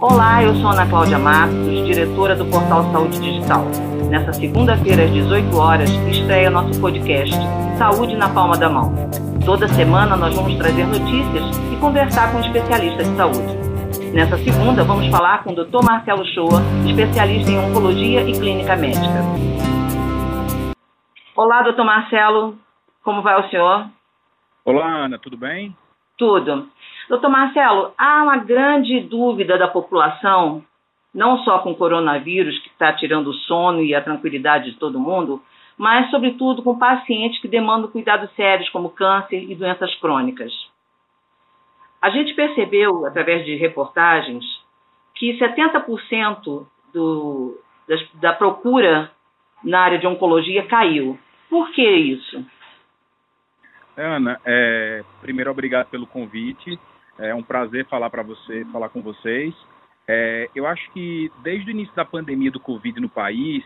Olá, eu sou Ana Cláudia Matos, diretora do Portal Saúde Digital. Nessa segunda-feira, às 18 horas, estreia nosso podcast Saúde na Palma da Mão. Toda semana nós vamos trazer notícias e conversar com especialistas de saúde. Nessa segunda, vamos falar com o Dr. Marcelo Shoa, especialista em oncologia e clínica médica. Olá, doutor Marcelo, como vai o senhor? Olá, Ana, tudo bem? Tudo. Doutor Marcelo, há uma grande dúvida da população, não só com o coronavírus, que está tirando o sono e a tranquilidade de todo mundo, mas, sobretudo, com pacientes que demandam cuidados sérios, como câncer e doenças crônicas. A gente percebeu, através de reportagens, que 70% do, da, da procura na área de oncologia caiu. Por que isso? Ana, é, primeiro obrigado pelo convite. É um prazer falar para você, falar com vocês. É, eu acho que desde o início da pandemia do Covid no país,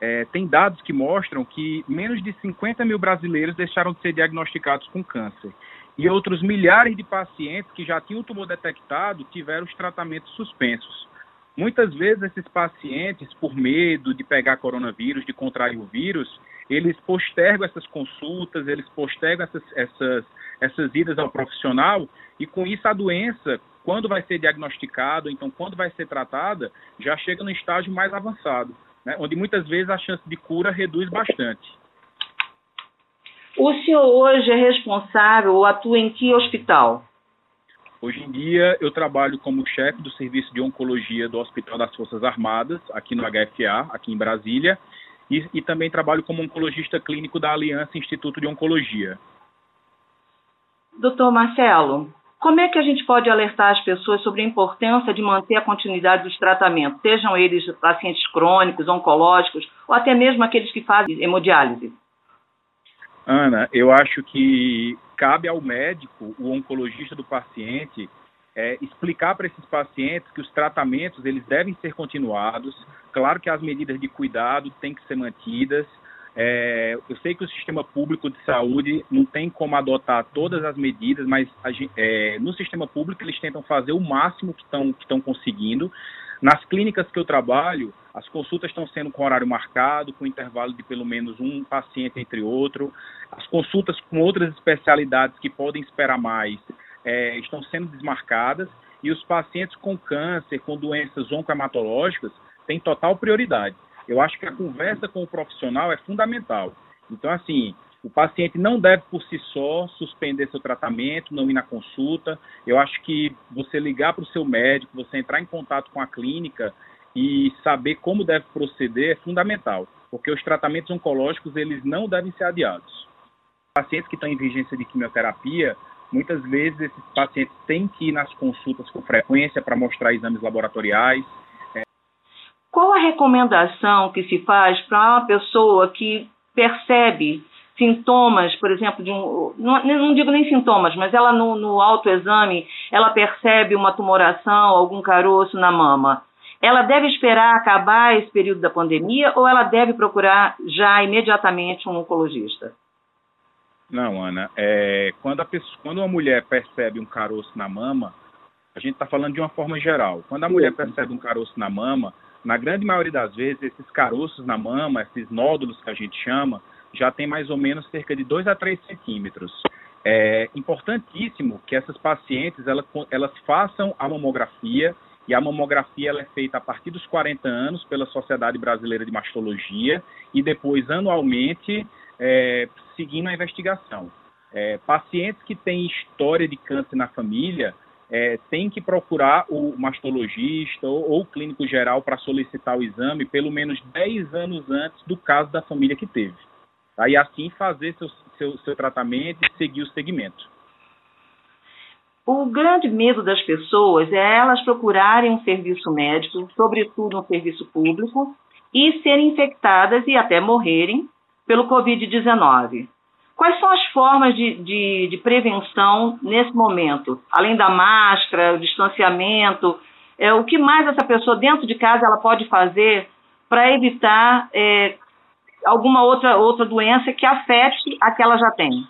é, tem dados que mostram que menos de 50 mil brasileiros deixaram de ser diagnosticados com câncer. E outros milhares de pacientes que já tinham o tumor detectado tiveram os tratamentos suspensos. Muitas vezes esses pacientes, por medo de pegar coronavírus, de contrair o vírus, eles postergam essas consultas, eles postergam essas, essas, essas idas ao profissional e com isso a doença, quando vai ser diagnosticada, então quando vai ser tratada, já chega no estágio mais avançado, né, onde muitas vezes a chance de cura reduz bastante. O senhor hoje é responsável ou atua em que hospital? Hoje em dia eu trabalho como chefe do serviço de oncologia do Hospital das Forças Armadas, aqui no HFA, aqui em Brasília, e, e também trabalho como oncologista clínico da Aliança Instituto de Oncologia. Doutor Marcelo, como é que a gente pode alertar as pessoas sobre a importância de manter a continuidade dos tratamentos, sejam eles pacientes crônicos, oncológicos ou até mesmo aqueles que fazem hemodiálise? Ana, eu acho que cabe ao médico, o oncologista do paciente, é, explicar para esses pacientes que os tratamentos eles devem ser continuados. Claro que as medidas de cuidado têm que ser mantidas. É, eu sei que o sistema público de saúde não tem como adotar todas as medidas, mas a, é, no sistema público eles tentam fazer o máximo que estão que conseguindo. Nas clínicas que eu trabalho, as consultas estão sendo com horário marcado, com intervalo de pelo menos um paciente entre outro. As consultas com outras especialidades que podem esperar mais é, estão sendo desmarcadas e os pacientes com câncer, com doenças oncohematológicas, têm total prioridade. Eu acho que a conversa com o profissional é fundamental. Então, assim, o paciente não deve por si só suspender seu tratamento, não ir na consulta. Eu acho que você ligar para o seu médico, você entrar em contato com a clínica e saber como deve proceder é fundamental, porque os tratamentos oncológicos eles não devem ser adiados. Pacientes que estão em vigência de quimioterapia, Muitas vezes esses pacientes têm que ir nas consultas com frequência para mostrar exames laboratoriais. Qual a recomendação que se faz para uma pessoa que percebe sintomas, por exemplo, de um. Não, não digo nem sintomas, mas ela no, no autoexame ela percebe uma tumoração, algum caroço na mama. Ela deve esperar acabar esse período da pandemia ou ela deve procurar já imediatamente um oncologista? Não, Ana. É, quando, a pessoa, quando uma mulher percebe um caroço na mama, a gente está falando de uma forma geral. Quando a mulher percebe um caroço na mama, na grande maioria das vezes, esses caroços na mama, esses nódulos que a gente chama, já tem mais ou menos cerca de 2 a 3 centímetros. É importantíssimo que essas pacientes elas, elas façam a mamografia, e a mamografia ela é feita a partir dos 40 anos pela Sociedade Brasileira de Mastologia, e depois, anualmente, é, seguindo a investigação. É, pacientes que têm história de câncer na família é, têm que procurar o mastologista ou, ou o clínico geral para solicitar o exame pelo menos 10 anos antes do caso da família que teve. Tá? E assim fazer seu, seu, seu tratamento e seguir o segmento. O grande medo das pessoas é elas procurarem um serviço médico, sobretudo um serviço público, e serem infectadas e até morrerem pelo Covid-19. Quais são as formas de, de, de, prevenção nesse momento? Além da máscara, o distanciamento, é, o que mais essa pessoa dentro de casa ela pode fazer para evitar é, alguma outra, outra doença que afete a que ela já tem?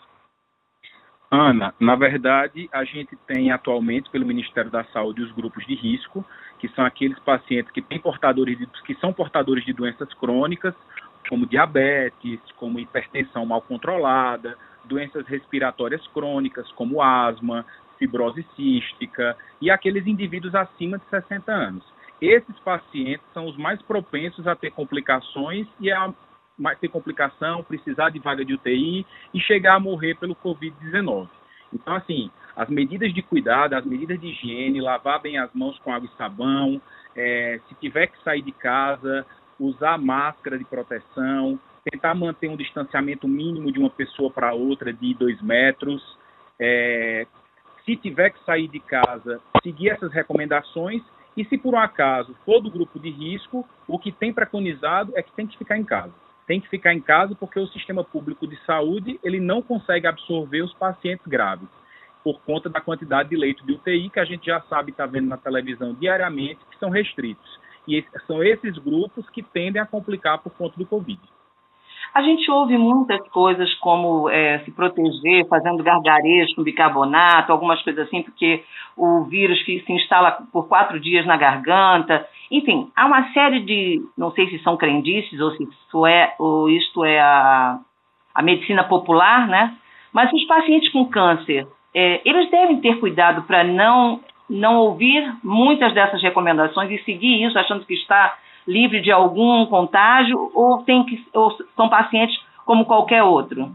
Ana, na verdade, a gente tem atualmente pelo Ministério da Saúde os grupos de risco, que são aqueles pacientes que têm portadores de, que são portadores de doenças crônicas, como diabetes, como hipertensão mal controlada, doenças respiratórias crônicas, como asma, fibrose cística e aqueles indivíduos acima de 60 anos. Esses pacientes são os mais propensos a ter complicações e a ter complicação, precisar de vaga de UTI e chegar a morrer pelo Covid-19. Então, assim, as medidas de cuidado, as medidas de higiene, lavar bem as mãos com água e sabão, é, se tiver que sair de casa, usar máscara de proteção, tentar manter um distanciamento mínimo de uma pessoa para outra de dois metros. É, se tiver que sair de casa, seguir essas recomendações. E se por um acaso for do grupo de risco, o que tem preconizado é que tem que ficar em casa. Tem que ficar em casa porque o sistema público de saúde ele não consegue absorver os pacientes graves por conta da quantidade de leitos de UTI que a gente já sabe está vendo na televisão diariamente que são restritos e são esses grupos que tendem a complicar por conta do Covid. A gente ouve muitas coisas como é, se proteger, fazendo gargarejos com bicarbonato, algumas coisas assim, porque o vírus se instala por quatro dias na garganta. Enfim, há uma série de, não sei se são crendices ou se isso é, ou isto é a, a medicina popular, né? Mas os pacientes com câncer, é, eles devem ter cuidado para não não ouvir muitas dessas recomendações e seguir isso achando que está livre de algum contágio ou, tem que, ou são pacientes como qualquer outro?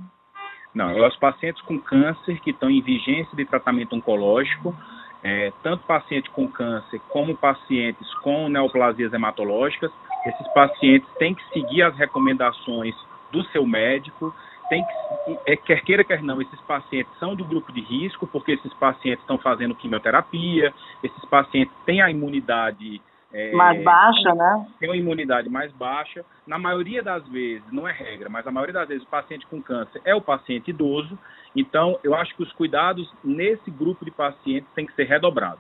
Não, os pacientes com câncer que estão em vigência de tratamento oncológico, é, tanto pacientes com câncer como pacientes com neoplasias hematológicas, esses pacientes têm que seguir as recomendações do seu médico, tem que, é, quer queira, quer não, esses pacientes são do grupo de risco, porque esses pacientes estão fazendo quimioterapia, esses pacientes têm a imunidade é, mais baixa, né? Tem uma imunidade mais baixa. Na maioria das vezes, não é regra, mas a maioria das vezes o paciente com câncer é o paciente idoso. Então, eu acho que os cuidados nesse grupo de pacientes têm que ser redobrados.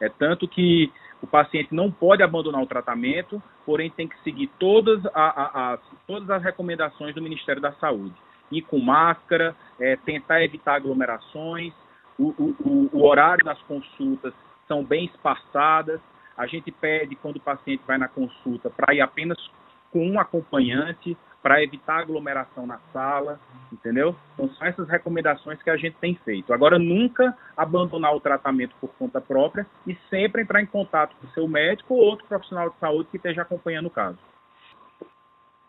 É tanto que o paciente não pode abandonar o tratamento, porém tem que seguir todas, a, a, a, todas as recomendações do Ministério da Saúde. Ir com máscara, é, tentar evitar aglomerações, o, o, o horário das consultas são bem espaçadas, a gente pede, quando o paciente vai na consulta, para ir apenas com um acompanhante, para evitar aglomeração na sala, entendeu? Então, são essas recomendações que a gente tem feito. Agora, nunca abandonar o tratamento por conta própria e sempre entrar em contato com o seu médico ou outro profissional de saúde que esteja acompanhando o caso.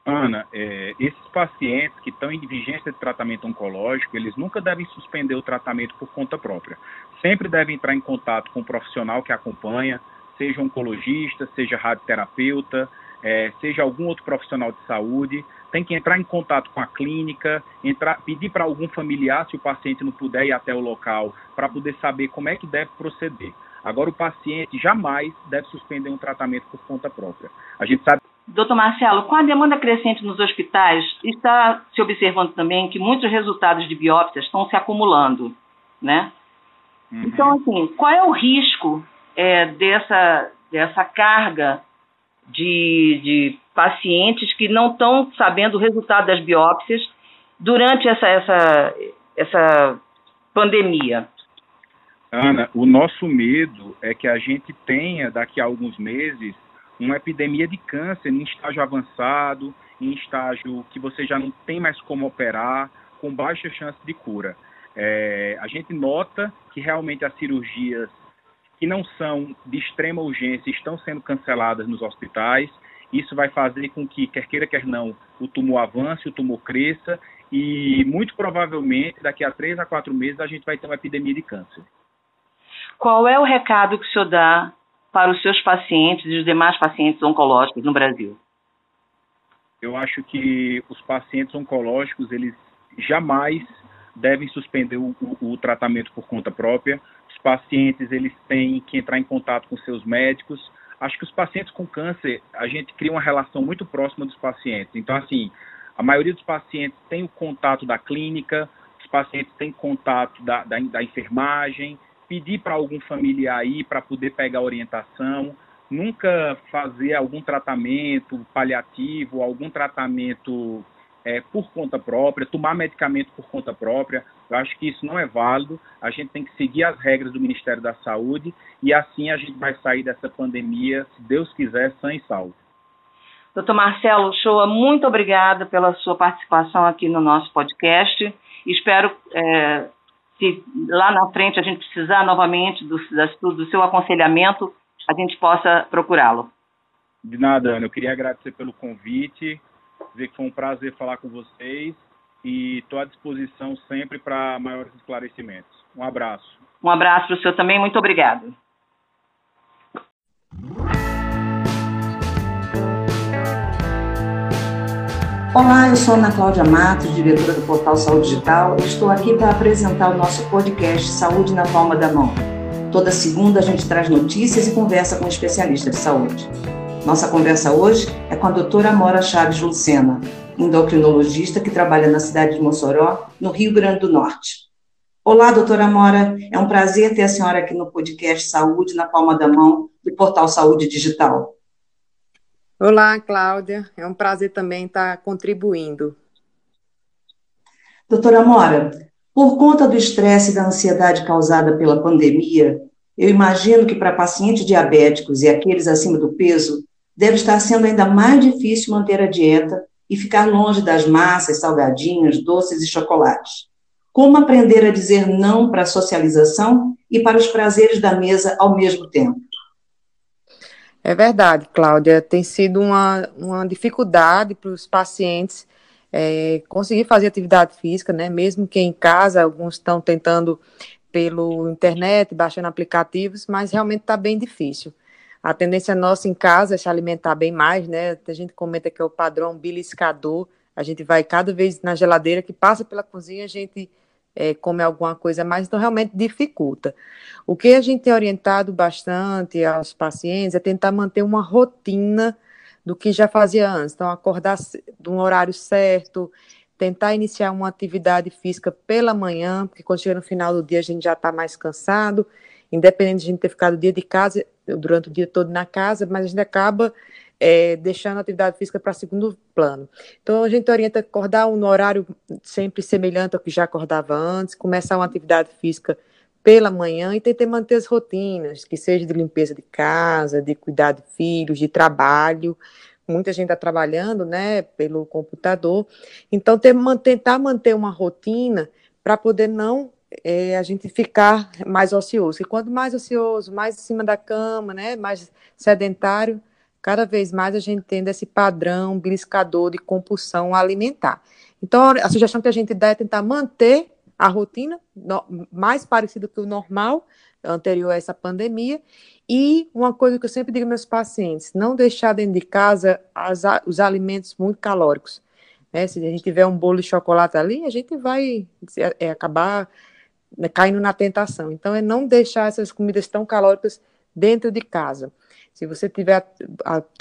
Ana, é, esses pacientes que estão em vigência de tratamento oncológico, eles nunca devem suspender o tratamento por conta própria. Sempre devem entrar em contato com o profissional que acompanha, seja oncologista, seja radioterapeuta, é, seja algum outro profissional de saúde, tem que entrar em contato com a clínica, entrar, pedir para algum familiar, se o paciente não puder ir até o local, para poder saber como é que deve proceder. Agora, o paciente jamais deve suspender um tratamento por conta própria. A gente sabe. Doutor Marcelo, com a demanda crescente nos hospitais, está se observando também que muitos resultados de biópsias estão se acumulando, né? Uhum. Então, assim, qual é o risco é, dessa, dessa carga de, de pacientes que não estão sabendo o resultado das biópsias durante essa, essa, essa pandemia? Ana, o nosso medo é que a gente tenha, daqui a alguns meses, uma epidemia de câncer em estágio avançado, em estágio que você já não tem mais como operar, com baixa chance de cura. É, a gente nota que realmente as cirurgias que não são de extrema urgência estão sendo canceladas nos hospitais. Isso vai fazer com que, quer queira, quer não, o tumor avance, o tumor cresça e, muito provavelmente, daqui a três a quatro meses, a gente vai ter uma epidemia de câncer. Qual é o recado que o senhor dá para os seus pacientes e os demais pacientes oncológicos no Brasil? Eu acho que os pacientes oncológicos, eles jamais devem suspender o, o, o tratamento por conta própria, pacientes eles têm que entrar em contato com seus médicos. Acho que os pacientes com câncer, a gente cria uma relação muito próxima dos pacientes. Então, assim, a maioria dos pacientes tem o contato da clínica, os pacientes têm contato da, da, da enfermagem, pedir para algum familiar ir para poder pegar orientação, nunca fazer algum tratamento paliativo, algum tratamento é, por conta própria, tomar medicamento por conta própria. Eu acho que isso não é válido. A gente tem que seguir as regras do Ministério da Saúde e assim a gente vai sair dessa pandemia, se Deus quiser, sã e salvo. Doutor Marcelo Shoa, muito obrigada pela sua participação aqui no nosso podcast. Espero é, se lá na frente a gente precisar novamente do, do seu aconselhamento, a gente possa procurá-lo. De nada, Ana. Eu queria agradecer pelo convite, dizer que foi um prazer falar com vocês e estou à disposição sempre para maiores esclarecimentos. Um abraço. Um abraço para o senhor também. Muito obrigado. Olá, eu sou Ana Cláudia Matos, diretora do portal Saúde Digital, e estou aqui para apresentar o nosso podcast Saúde na Palma da Mão. Toda segunda a gente traz notícias e conversa com especialistas de saúde. Nossa conversa hoje é com a doutora Amora Chaves Lucena, endocrinologista que trabalha na cidade de Mossoró, no Rio Grande do Norte. Olá, doutora Amora, é um prazer ter a senhora aqui no podcast Saúde na Palma da Mão, do portal Saúde Digital. Olá, Cláudia. É um prazer também estar contribuindo. Doutora Mora, por conta do estresse e da ansiedade causada pela pandemia, eu imagino que para pacientes diabéticos e aqueles acima do peso, deve estar sendo ainda mais difícil manter a dieta e ficar longe das massas, salgadinhos, doces e chocolates. Como aprender a dizer não para a socialização e para os prazeres da mesa ao mesmo tempo? É verdade, Cláudia. Tem sido uma, uma dificuldade para os pacientes é, conseguir fazer atividade física, né? Mesmo que em casa, alguns estão tentando pelo internet, baixando aplicativos, mas realmente está bem difícil. A tendência nossa em casa é se alimentar bem mais, né? A gente comenta que é o padrão beliscador. A gente vai cada vez na geladeira que passa pela cozinha, a gente é, come alguma coisa mais, então realmente dificulta. O que a gente tem orientado bastante aos pacientes é tentar manter uma rotina do que já fazia antes. Então, acordar de um horário certo, tentar iniciar uma atividade física pela manhã, porque quando chega no final do dia a gente já está mais cansado, independente de a gente ter ficado o dia de casa, durante o dia todo na casa, mas a gente acaba é, deixando a atividade física para segundo plano. Então, a gente orienta acordar um horário sempre semelhante ao que já acordava antes, começar uma atividade física pela manhã e tentar manter as rotinas, que seja de limpeza de casa, de cuidar de filhos, de trabalho. Muita gente está trabalhando, né, pelo computador. Então, ter, tentar manter uma rotina para poder não é, a gente ficar mais ocioso. E quanto mais ocioso, mais em cima da cama, né, mais sedentário, cada vez mais a gente tendo esse padrão beliscador de compulsão alimentar. Então, a sugestão que a gente dá é tentar manter a rotina no, mais parecida que o normal, anterior a essa pandemia, e uma coisa que eu sempre digo aos meus pacientes, não deixar dentro de casa as, os alimentos muito calóricos. Né? Se a gente tiver um bolo de chocolate ali, a gente vai é, acabar né, caindo na tentação. Então, é não deixar essas comidas tão calóricas dentro de casa. Se você tiver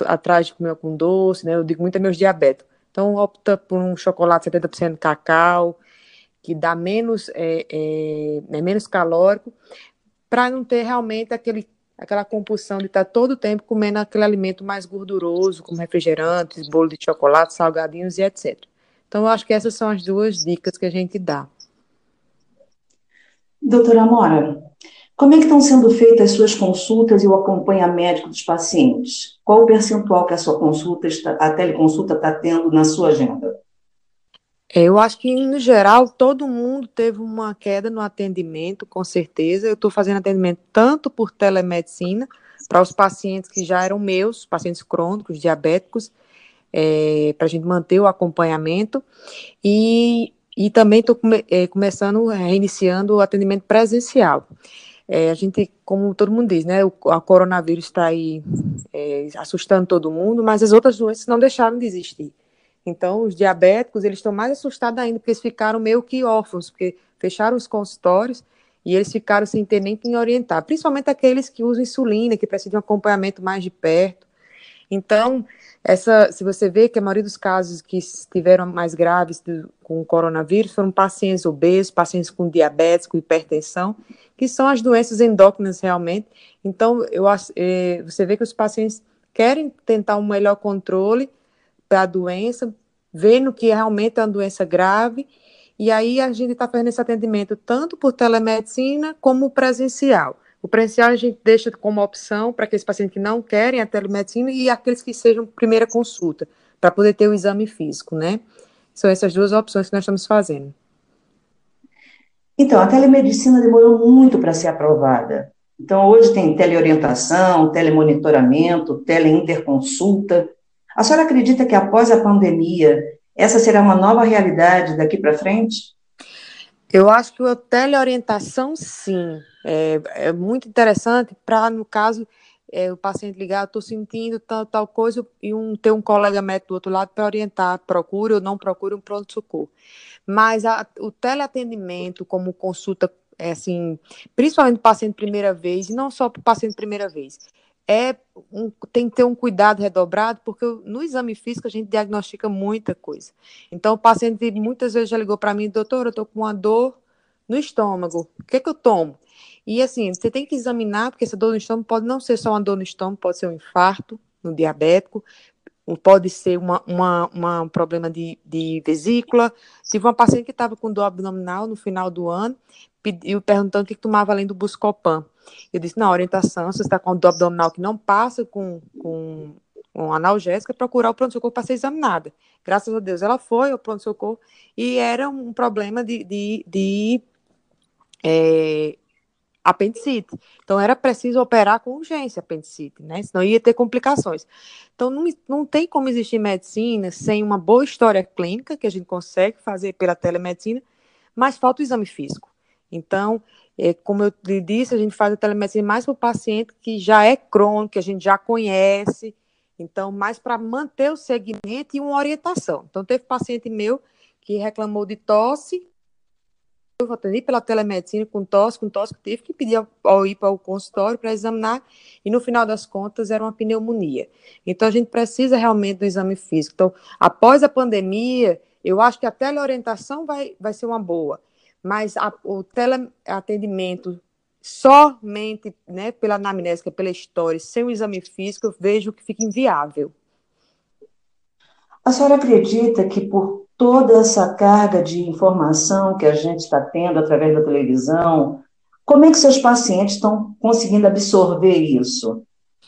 atrás de comer com doce, né, eu digo muito a meus diabéticos, então opta por um chocolate 70% de cacau, que dá menos, é, é, é menos calórico, para não ter realmente aquele, aquela compulsão de estar tá todo o tempo comendo aquele alimento mais gorduroso, como refrigerantes, bolo de chocolate, salgadinhos e etc. Então, eu acho que essas são as duas dicas que a gente dá. Doutora Amora, como é que estão sendo feitas as suas consultas e o acompanhamento dos pacientes? Qual o percentual que a sua consulta, está, a teleconsulta está tendo na sua agenda? É, eu acho que, no geral, todo mundo teve uma queda no atendimento, com certeza. Eu estou fazendo atendimento tanto por telemedicina, para os pacientes que já eram meus, pacientes crônicos, diabéticos, é, para a gente manter o acompanhamento, e, e também estou come, é, começando, reiniciando o atendimento presencial. É, a gente, como todo mundo diz, né, o a coronavírus está aí é, assustando todo mundo, mas as outras doenças não deixaram de existir. Então, os diabéticos, eles estão mais assustados ainda, porque eles ficaram meio que órfãos, porque fecharam os consultórios e eles ficaram sem ter nem quem orientar, principalmente aqueles que usam insulina, que precisam de um acompanhamento mais de perto. Então, essa, se você vê que a maioria dos casos que estiveram mais graves do, com o coronavírus foram pacientes obesos, pacientes com diabetes, com hipertensão, que são as doenças endócrinas realmente. Então, eu, eh, você vê que os pacientes querem tentar um melhor controle da doença, vendo que realmente é uma doença grave E aí a gente está fazendo esse atendimento tanto por telemedicina como presencial. O presencial a gente deixa como opção para aqueles pacientes que não querem a telemedicina e aqueles que sejam primeira consulta, para poder ter o exame físico, né? São essas duas opções que nós estamos fazendo. Então, a telemedicina demorou muito para ser aprovada. Então, hoje tem teleorientação, telemonitoramento, teleinterconsulta. A senhora acredita que após a pandemia, essa será uma nova realidade daqui para frente? Eu acho que a teleorientação, sim. É, é muito interessante para, no caso, é, o paciente ligar, estou sentindo tal, tal coisa, e um, ter um colega médico do outro lado para orientar, procure ou não procure um pronto-socorro. Mas a, o teleatendimento, como consulta, é assim, principalmente para paciente primeira vez, e não só para paciente primeira vez, é um, tem que ter um cuidado redobrado, porque no exame físico a gente diagnostica muita coisa. Então, o paciente muitas vezes já ligou para mim, doutor, eu estou com uma dor no estômago, o que, é que eu tomo? E assim, você tem que examinar, porque essa dor no estômago pode não ser só uma dor no estômago, pode ser um infarto no diabético, pode ser uma, uma, uma um problema de, de vesícula. Tive uma paciente que estava com dor abdominal no final do ano, pediu, perguntando o que tomava além do Buscopan. Eu disse, na orientação, se você está com dor abdominal que não passa com, com um analgésico, é procurar o pronto-socorro para ser examinada. Graças a Deus, ela foi ao pronto-socorro e era um problema de, de, de é, apendicite. Então, era preciso operar com urgência apendicite, né? Senão ia ter complicações. Então, não, não tem como existir medicina sem uma boa história clínica, que a gente consegue fazer pela telemedicina, mas falta o exame físico. Então, é, como eu lhe disse, a gente faz a telemedicina mais para o paciente que já é crônico, que a gente já conhece, então, mais para manter o segmento e uma orientação. Então, teve paciente meu que reclamou de tosse, eu atendi pela telemedicina com tosse, com tosse, que tive que pedir ao, ir para o consultório para examinar, e no final das contas era uma pneumonia. Então a gente precisa realmente do exame físico. Então, após a pandemia, eu acho que a teleorientação vai, vai ser uma boa, mas a, o teleatendimento somente né, pela anamnésica, pela história, sem o exame físico, eu vejo que fica inviável. A senhora acredita que por toda essa carga de informação que a gente está tendo através da televisão, como é que seus pacientes estão conseguindo absorver isso?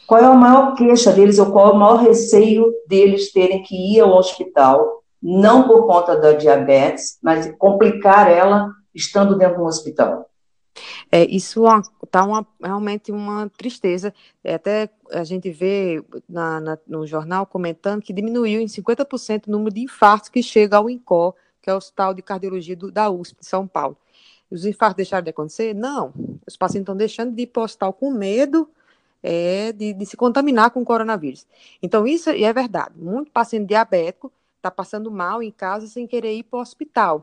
Qual é a maior queixa deles ou qual é o maior receio deles terem que ir ao hospital, não por conta da diabetes, mas complicar ela estando dentro de um hospital? É, isso está realmente uma tristeza. É, até a gente vê na, na, no jornal comentando que diminuiu em 50% o número de infartos que chega ao INCOR, que é o Hospital de Cardiologia do, da USP, de São Paulo. Os infartos deixaram de acontecer? Não. Os pacientes estão deixando de ir para o hospital com medo é, de, de, se contaminar com o coronavírus. Então, isso é verdade. Muito paciente diabético está passando mal em casa sem querer ir para o hospital.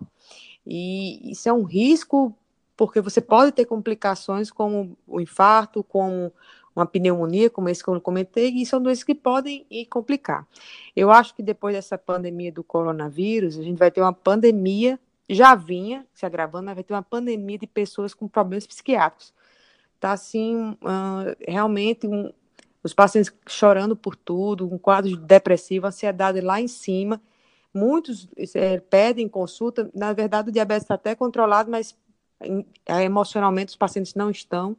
E isso é um risco porque você pode ter complicações como o infarto, como uma pneumonia, como esse que eu comentei, e são doenças que podem ir complicar. Eu acho que depois dessa pandemia do coronavírus, a gente vai ter uma pandemia, já vinha se agravando, mas vai ter uma pandemia de pessoas com problemas psiquiátricos. Está assim, uh, realmente, um, os pacientes chorando por tudo, um quadro depressivo, ansiedade lá em cima. Muitos é, pedem consulta, na verdade o diabetes está até controlado, mas é, emocionalmente os pacientes não estão,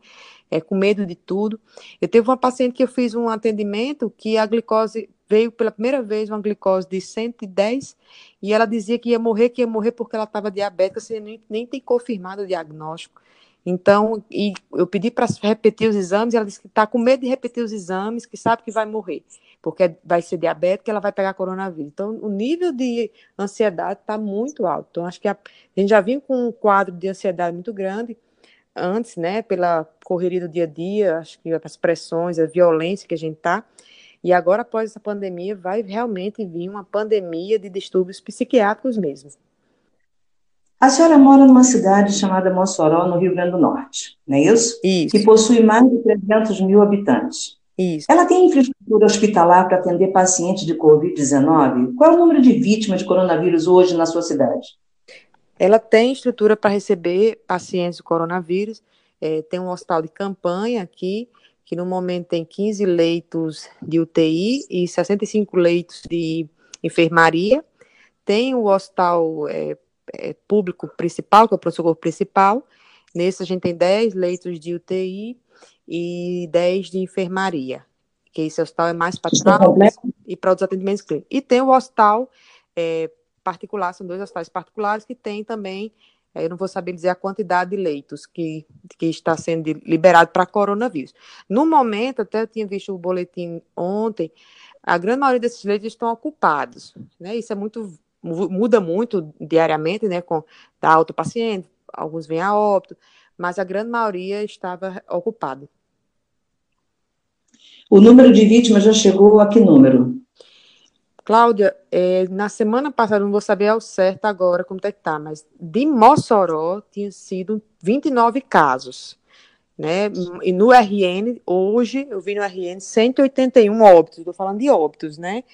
é, com medo de tudo. Eu teve uma paciente que eu fiz um atendimento que a glicose veio pela primeira vez uma glicose de 110 e ela dizia que ia morrer, que ia morrer porque ela estava diabética, você nem, nem tem confirmado o diagnóstico. Então, e eu pedi para repetir os exames, ela disse que está com medo de repetir os exames, que sabe que vai morrer porque vai ser diabética, ela vai pegar coronavírus. Então, o nível de ansiedade está muito alto. Então, acho que a, a, gente já vinha com um quadro de ansiedade muito grande antes, né, pela correria do dia a dia, acho que as pressões, a violência que a gente está. E agora, após essa pandemia, vai realmente vir uma pandemia de distúrbios psiquiátricos mesmo. A senhora mora numa cidade chamada Mossoró, no Rio Grande do Norte, não é isso? Isso. Que possui mais de 300 mil habitantes. Isso. Ela tem infraestrutura hospitalar para atender pacientes de Covid-19? Qual é o número de vítimas de coronavírus hoje na sua cidade? Ela tem estrutura para receber pacientes de coronavírus. É, tem um hospital de campanha aqui, que no momento tem 15 leitos de UTI e 65 leitos de enfermaria. Tem o hospital é, é, público principal, que é o pronto-socorro principal. Nesse a gente tem 10 leitos de UTI e 10 de enfermaria, que esse hospital é mais para e para os atendimentos clínicos. E tem o hospital é, particular, são dois hospitais particulares que tem também, é, eu não vou saber dizer a quantidade de leitos que, que está sendo liberado para coronavírus. No momento, até eu tinha visto o boletim ontem, a grande maioria desses leitos estão ocupados, né? Isso é muito muda muito diariamente, né, com da alta paciente, alguns vêm a óbito, mas a grande maioria estava ocupado. O número de vítimas já chegou a que número? Cláudia, é, na semana passada, não vou saber ao certo agora como é que tá, mas de Mossoró tinha sido 29 casos, né? E no RN, hoje, eu vi no RN 181 óbitos, estou falando de óbitos, né?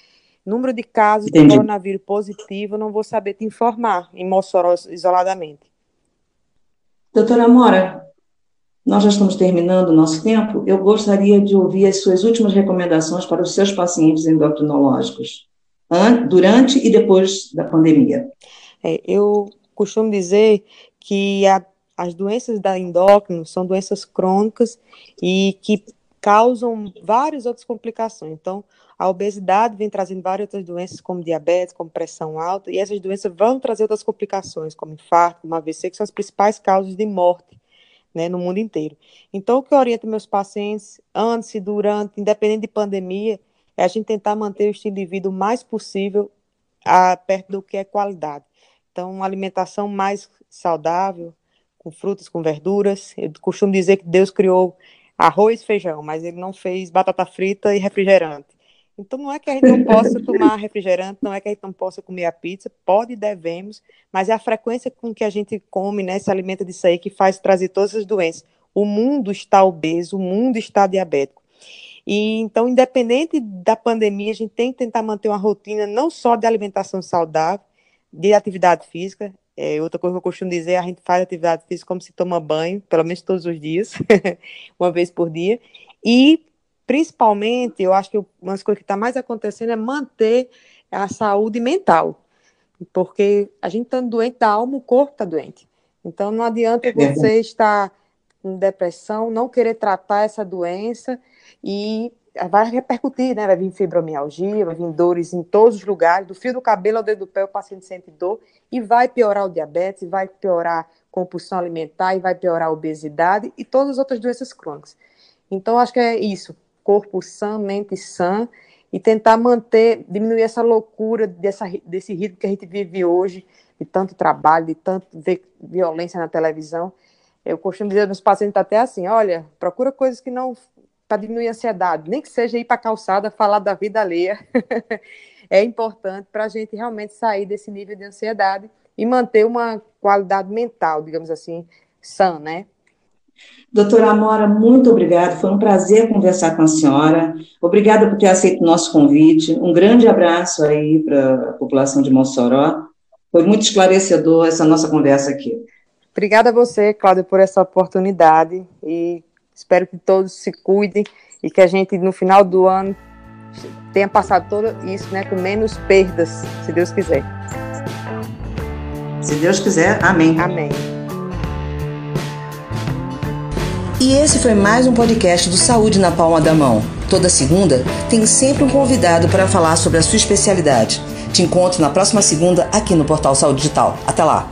Número de casos Entendi. de coronavírus positivo, não vou saber te informar em Mossoró isoladamente. Doutora Mora, nós já estamos terminando o nosso tempo. Eu gostaria de ouvir as suas últimas recomendações para os seus pacientes endocrinológicos durante e depois da pandemia? É, eu costumo dizer que a, as doenças da endócrino são doenças crônicas e que causam várias outras complicações. Então, a obesidade vem trazendo várias outras doenças, como diabetes, como pressão alta, e essas doenças vão trazer outras complicações, como infarto, como AVC, que são as principais causas de morte né, no mundo inteiro. Então, o que eu oriento meus pacientes, antes e durante, independente de pandemia, é a gente tentar manter o estilo de vida o mais possível a, perto do que é qualidade. Então, uma alimentação mais saudável, com frutas, com verduras. Eu costumo dizer que Deus criou arroz e feijão, mas ele não fez batata frita e refrigerante. Então, não é que a gente não possa tomar refrigerante, não é que a gente não possa comer a pizza, pode e devemos, mas é a frequência com que a gente come, né, se alimenta disso aí, que faz trazer todas as doenças. O mundo está obeso, o mundo está diabético. E então, independente da pandemia, a gente tem que tentar manter uma rotina não só de alimentação saudável, de atividade física. É, outra coisa que eu costumo dizer, a gente faz atividade física como se toma banho, pelo menos todos os dias, uma vez por dia. E, principalmente, eu acho que uma das coisas que está mais acontecendo é manter a saúde mental. Porque a gente estando doente da alma, o corpo está doente. Então, não adianta você estar com depressão, não querer tratar essa doença e vai repercutir, né? Vai vir fibromialgia, vai vir dores em todos os lugares, do fio do cabelo ao dedo do pé, o paciente sente dor, e vai piorar o diabetes, vai piorar a compulsão alimentar, e vai piorar a obesidade e todas as outras doenças crônicas. Então, acho que é isso, corpo sã, mente sã, e tentar manter, diminuir essa loucura dessa, desse ritmo que a gente vive hoje, de tanto trabalho, de tanto violência na televisão. Eu costumo dizer aos pacientes até assim, olha, procura coisas que não para diminuir a ansiedade, nem que seja ir para a calçada falar da vida alheia, é importante para a gente realmente sair desse nível de ansiedade e manter uma qualidade mental, digamos assim, sã, né? Doutora Amora, muito obrigada. Foi um prazer conversar com a senhora. Obrigada por ter aceito o nosso convite. Um grande abraço aí para a população de Mossoró. Foi muito esclarecedor essa nossa conversa aqui. Obrigada a você, Cláudia, por essa oportunidade e Espero que todos se cuidem e que a gente, no final do ano, tenha passado tudo isso né, com menos perdas, se Deus quiser. Se Deus quiser, amém. Amém. E esse foi mais um podcast do Saúde na Palma da Mão. Toda segunda tem sempre um convidado para falar sobre a sua especialidade. Te encontro na próxima segunda aqui no Portal Saúde Digital. Até lá!